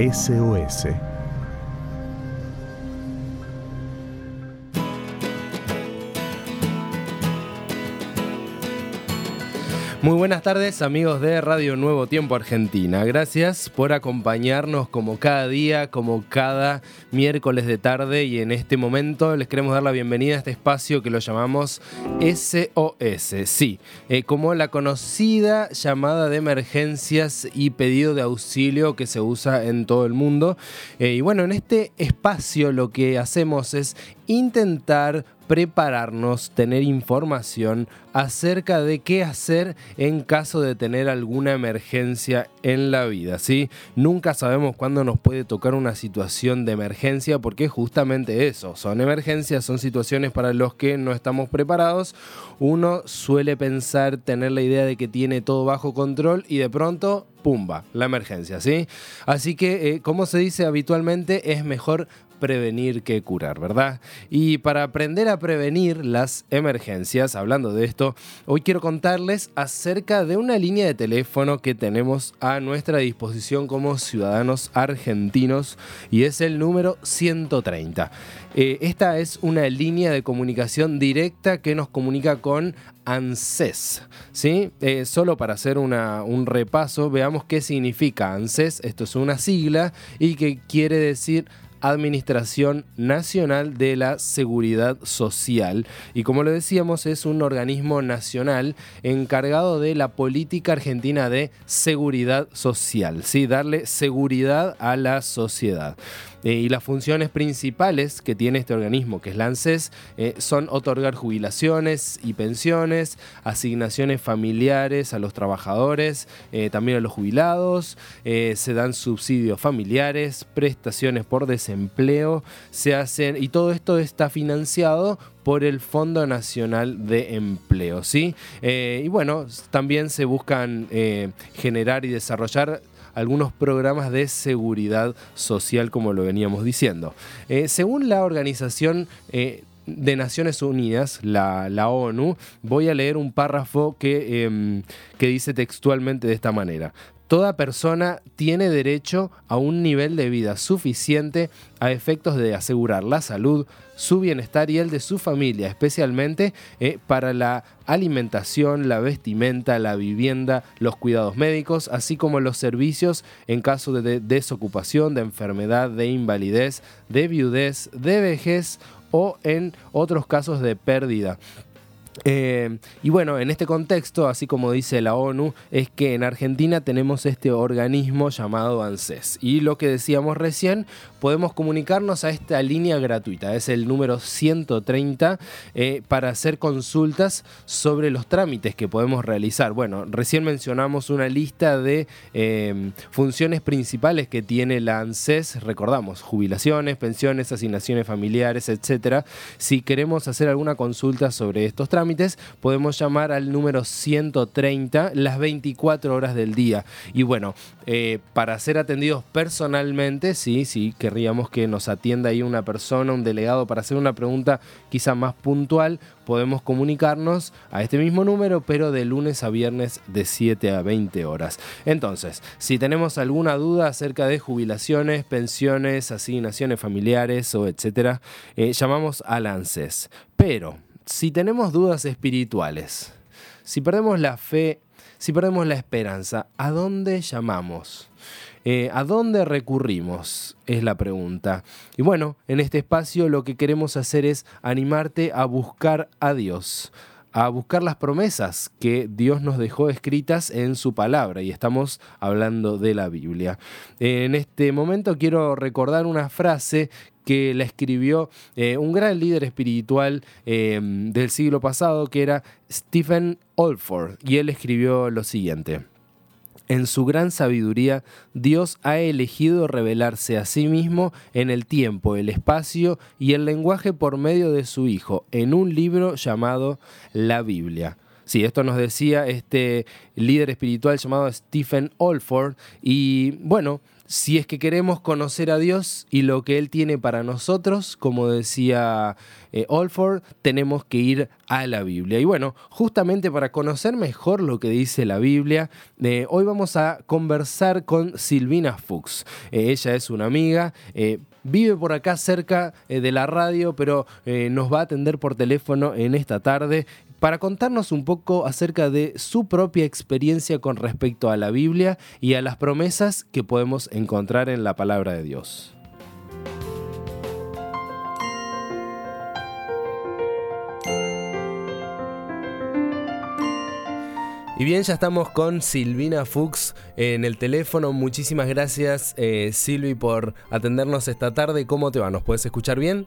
SOS. Muy buenas tardes amigos de Radio Nuevo Tiempo Argentina. Gracias por acompañarnos como cada día, como cada miércoles de tarde y en este momento les queremos dar la bienvenida a este espacio que lo llamamos SOS. Sí, eh, como la conocida llamada de emergencias y pedido de auxilio que se usa en todo el mundo. Eh, y bueno, en este espacio lo que hacemos es intentar prepararnos, tener información acerca de qué hacer en caso de tener alguna emergencia en la vida, ¿sí? Nunca sabemos cuándo nos puede tocar una situación de emergencia porque justamente eso, son emergencias, son situaciones para los que no estamos preparados. Uno suele pensar, tener la idea de que tiene todo bajo control y de pronto pumba, la emergencia, ¿sí? Así que, eh, como se dice habitualmente, es mejor prevenir que curar, ¿verdad? Y para aprender a prevenir las emergencias, hablando de esto, hoy quiero contarles acerca de una línea de teléfono que tenemos a nuestra disposición como ciudadanos argentinos y es el número 130. Eh, esta es una línea de comunicación directa que nos comunica con ANSES. ¿sí? Eh, solo para hacer un repaso, veamos qué significa ANSES. Esto es una sigla y que quiere decir Administración Nacional de la Seguridad Social. Y como lo decíamos, es un organismo nacional encargado de la política argentina de seguridad social, ¿sí? darle seguridad a la sociedad. Eh, y las funciones principales que tiene este organismo, que es la ANSES, eh, son otorgar jubilaciones y pensiones, asignaciones familiares a los trabajadores, eh, también a los jubilados, se dan subsidios familiares, prestaciones por desempleo, se hacen, y todo esto está financiado por el Fondo Nacional de Empleo, ¿sí? y bueno, también se buscan generar y desarrollar algunos programas de seguridad social, como lo veníamos diciendo. Eh, según la organización eh, de Naciones Unidas, la, ONU, voy a leer un párrafo que, em, que dice textualmente de esta manera. Toda persona tiene derecho a un nivel de vida suficiente a efectos de asegurar la salud, su bienestar y el de su familia, especialmente eh, para la alimentación, la vestimenta, la vivienda, los cuidados médicos, así como los servicios en caso de desocupación, de enfermedad, de invalidez, de viudez, de vejez o en otros casos de pérdida. Eh, y bueno, en este contexto, así como dice la ONU, es que en Argentina tenemos este organismo llamado ANSES. Y lo que decíamos recién, podemos comunicarnos a esta línea gratuita, es el número 130, eh, para hacer consultas sobre los trámites que podemos realizar. Bueno, recién mencionamos una lista de eh, funciones principales que tiene la ANSES, recordamos, jubilaciones, pensiones, asignaciones familiares, etc. Si queremos hacer alguna consulta sobre estos trámites, podemos llamar al número 130 las 24 horas del día. Y bueno, eh, para ser atendidos personalmente, sí, sí, querríamos que nos atienda ahí una persona, un delegado, para hacer una pregunta quizá más puntual, podemos comunicarnos a este mismo número, pero de lunes a viernes de 7 a 20 horas. Entonces, si tenemos alguna duda acerca de jubilaciones, pensiones, asignaciones familiares o etcétera, eh, llamamos al ANSES. Pero si tenemos dudas espirituales, si perdemos la fe, si perdemos la esperanza, ¿a dónde llamamos? Eh, ¿A dónde recurrimos? Es la pregunta. Y bueno, en este espacio lo que queremos hacer es animarte a buscar a Dios, a buscar las promesas que Dios nos dejó escritas en su palabra y estamos hablando de la Biblia. En este momento quiero recordar una frase que la escribió eh, un gran líder espiritual eh, del siglo pasado que era Stephen Olford y él escribió lo siguiente. En su gran sabiduría, Dios ha elegido revelarse a sí mismo en el tiempo, el espacio y el lenguaje por medio de su Hijo, en un libro llamado la Biblia. Sí, esto nos decía este líder espiritual llamado Stephen Olford. Y bueno, si es que queremos conocer a Dios y lo que Él tiene para nosotros, como decía eh, Olford, tenemos que ir a la Biblia. Y bueno, justamente para conocer mejor lo que dice la Biblia, eh, hoy vamos a conversar con Silvina Fuchs. Eh, ella es una amiga. Vive por acá cerca de la radio, pero nos va a atender por teléfono en esta tarde para contarnos un poco acerca de su propia experiencia con respecto a la Biblia y a las promesas que podemos encontrar en la palabra de Dios. Y bien, ya estamos con Silvina Fuchs en el teléfono. Muchísimas gracias, eh, Silvi, por atendernos esta tarde. ¿Cómo te va? ¿Nos puedes escuchar bien?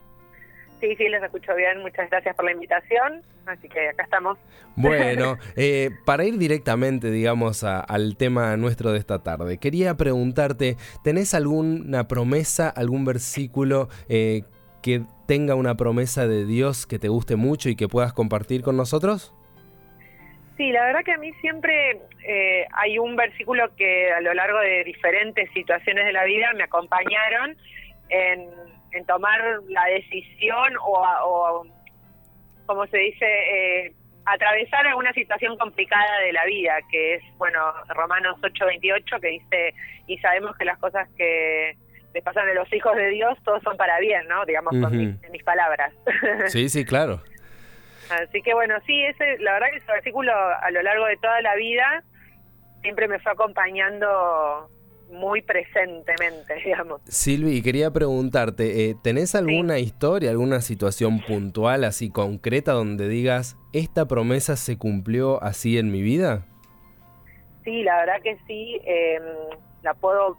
Sí, sí, les escucho bien. Muchas gracias por la invitación. Así que acá estamos. Bueno, eh, para ir directamente, digamos, al tema nuestro de esta tarde, quería preguntarte, ¿tenés alguna promesa, algún versículo eh, que tenga una promesa de Dios que te guste mucho y que puedas compartir con nosotros? Sí, la verdad que a mí siempre eh, hay un versículo que a lo largo de diferentes situaciones de la vida me acompañaron en en tomar la decisión o, como se dice, eh, atravesar alguna situación complicada de la vida, que es, bueno, Romanos 8:28, que dice, y sabemos que las cosas que le pasan a los hijos de Dios, todos son para bien, ¿no? Digamos, con mis, palabras. Sí, sí, claro. Así que bueno, sí, ese, la verdad que ese versículo a lo largo de toda la vida siempre me fue acompañando muy presentemente, digamos. Silvi, quería preguntarte, eh, ¿tenés alguna historia, alguna situación puntual, así concreta, donde digas, esta promesa se cumplió así en mi vida? Sí, la verdad que sí, em, la puedo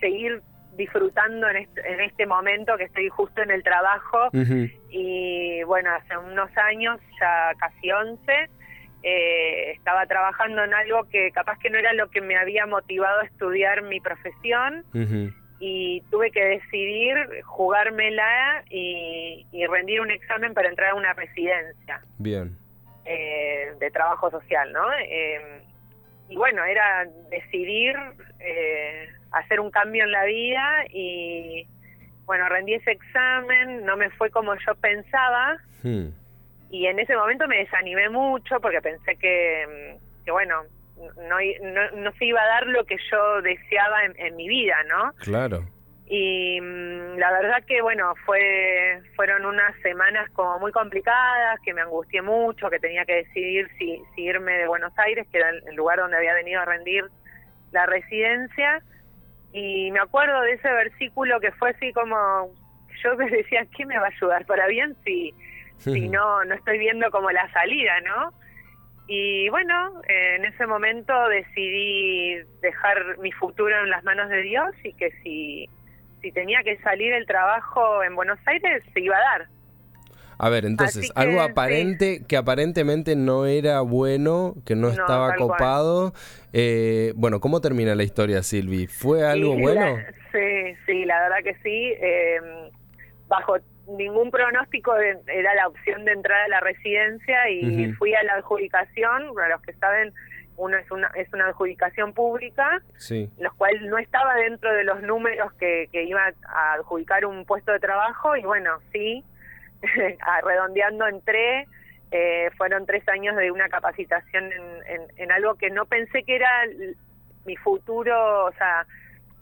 seguir disfrutando en este, en este momento que estoy justo en el trabajo y bueno, hace unos años, ya casi 11, eh, estaba trabajando en algo que capaz que no era lo que me había motivado a estudiar mi profesión y tuve que decidir jugármela y, rendir un examen para entrar a una residencia. Bien. Eh, de trabajo social, ¿no? Eh, y bueno, era decidir hacer un cambio en la vida y bueno, rendí ese examen, no me fue como yo pensaba. Hmm y en ese momento me desanimé mucho porque pensé que, mm, bueno, no, no, se iba a dar lo que yo deseaba en, mi vida, ¿no? Claro. Y mm, la verdad que, bueno, fue fueron unas semanas como muy complicadas, que me angustié mucho, que tenía que decidir si, si irme de Buenos Aires, que era el lugar donde había venido a rendir la residencia. Y me acuerdo de ese versículo que fue así como, yo me decía, ¿qué me va a ayudar para bien si si no, no estoy viendo como la salida, ¿no? Y bueno, en ese momento decidí dejar mi futuro en las manos de Dios y que si, si tenía que salir el trabajo en Buenos Aires, se iba a dar. A ver, entonces, algo aparente que aparentemente no era bueno, que no, estaba copado. Eh, bueno, ¿cómo termina la historia, Silvi? ¿Fue algo bueno? sí, sí, la verdad que sí. Eh, bajo ningún pronóstico era la opción de entrar a la residencia y fui a la adjudicación, para los que saben, uno es una, es una adjudicación pública, sí. los cuales no estaba dentro de los números que, que iba a adjudicar un puesto de trabajo. Y bueno, sí, redondeando entré, eh, fueron tres años de una capacitación en, en algo que no pensé que era mi futuro, o sea,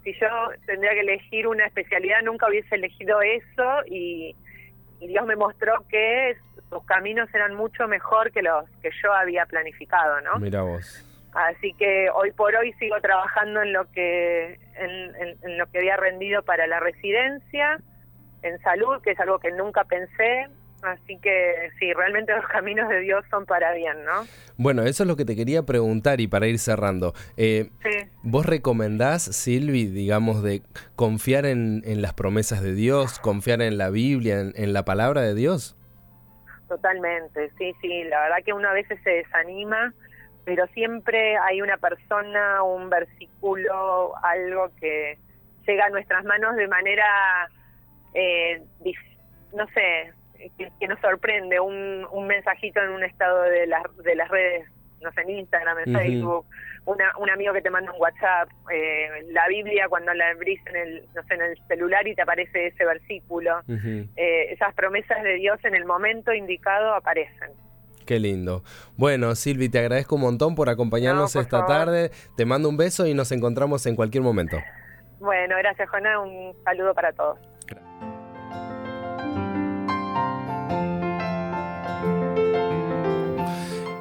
si yo tendría que elegir una especialidad, nunca hubiese elegido eso y, Dios me mostró que sus caminos eran mucho mejor que los que yo había planificado, ¿no? Mira vos. Así que hoy por hoy sigo trabajando en lo que en lo que había rendido para la residencia, en salud, que es algo que nunca pensé, Así que sí, realmente los caminos de Dios son para bien, ¿no? Bueno, eso es lo que te quería preguntar y para ir cerrando. Eh, ¿Vos recomendás, Silvi, digamos, de confiar en, las promesas de Dios, confiar en la Biblia, en, la palabra de Dios? Totalmente, sí, sí. La verdad que uno a veces se desanima, pero siempre hay una persona, un versículo, algo que llega a nuestras manos de manera, eh, no sé, que, nos sorprende, un, un mensajito en un estado de, las de las redes, no sé, en Instagram, en Facebook, una, un amigo que te manda un WhatsApp, eh, la Biblia cuando la abrís en el, no sé, en el celular y te aparece ese versículo. Eh, esas promesas de Dios en el momento indicado aparecen. Qué lindo. Bueno, Silvi, te agradezco un montón por acompañarnos esta tarde. Te mando un beso y nos encontramos en cualquier momento. Bueno, gracias, Juana. Un saludo para todos.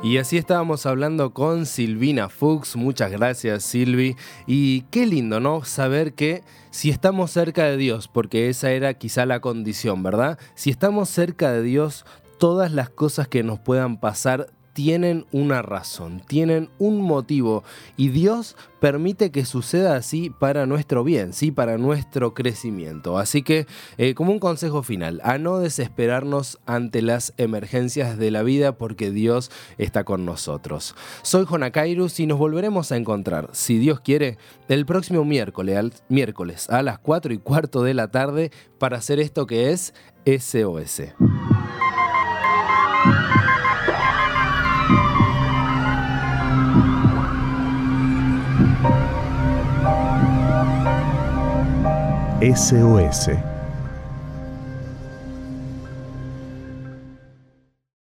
Y así estábamos hablando con Silvina Fuchs. Muchas gracias, Silvi. Y qué lindo, ¿no? Saber que si estamos cerca de Dios, porque esa era quizá la condición, ¿verdad? Si estamos cerca de Dios, todas las cosas que nos puedan pasar tienen una razón, tienen un motivo y Dios permite que suceda así para nuestro bien, sí, para nuestro crecimiento. Así que, eh, como un consejo final, a no desesperarnos ante las emergencias de la vida porque Dios está con nosotros. Soy Jonakairus y nos volveremos a encontrar, si Dios quiere, el próximo miércoles, miércoles a las 4 y cuarto de la tarde para hacer esto que es SOS. SOS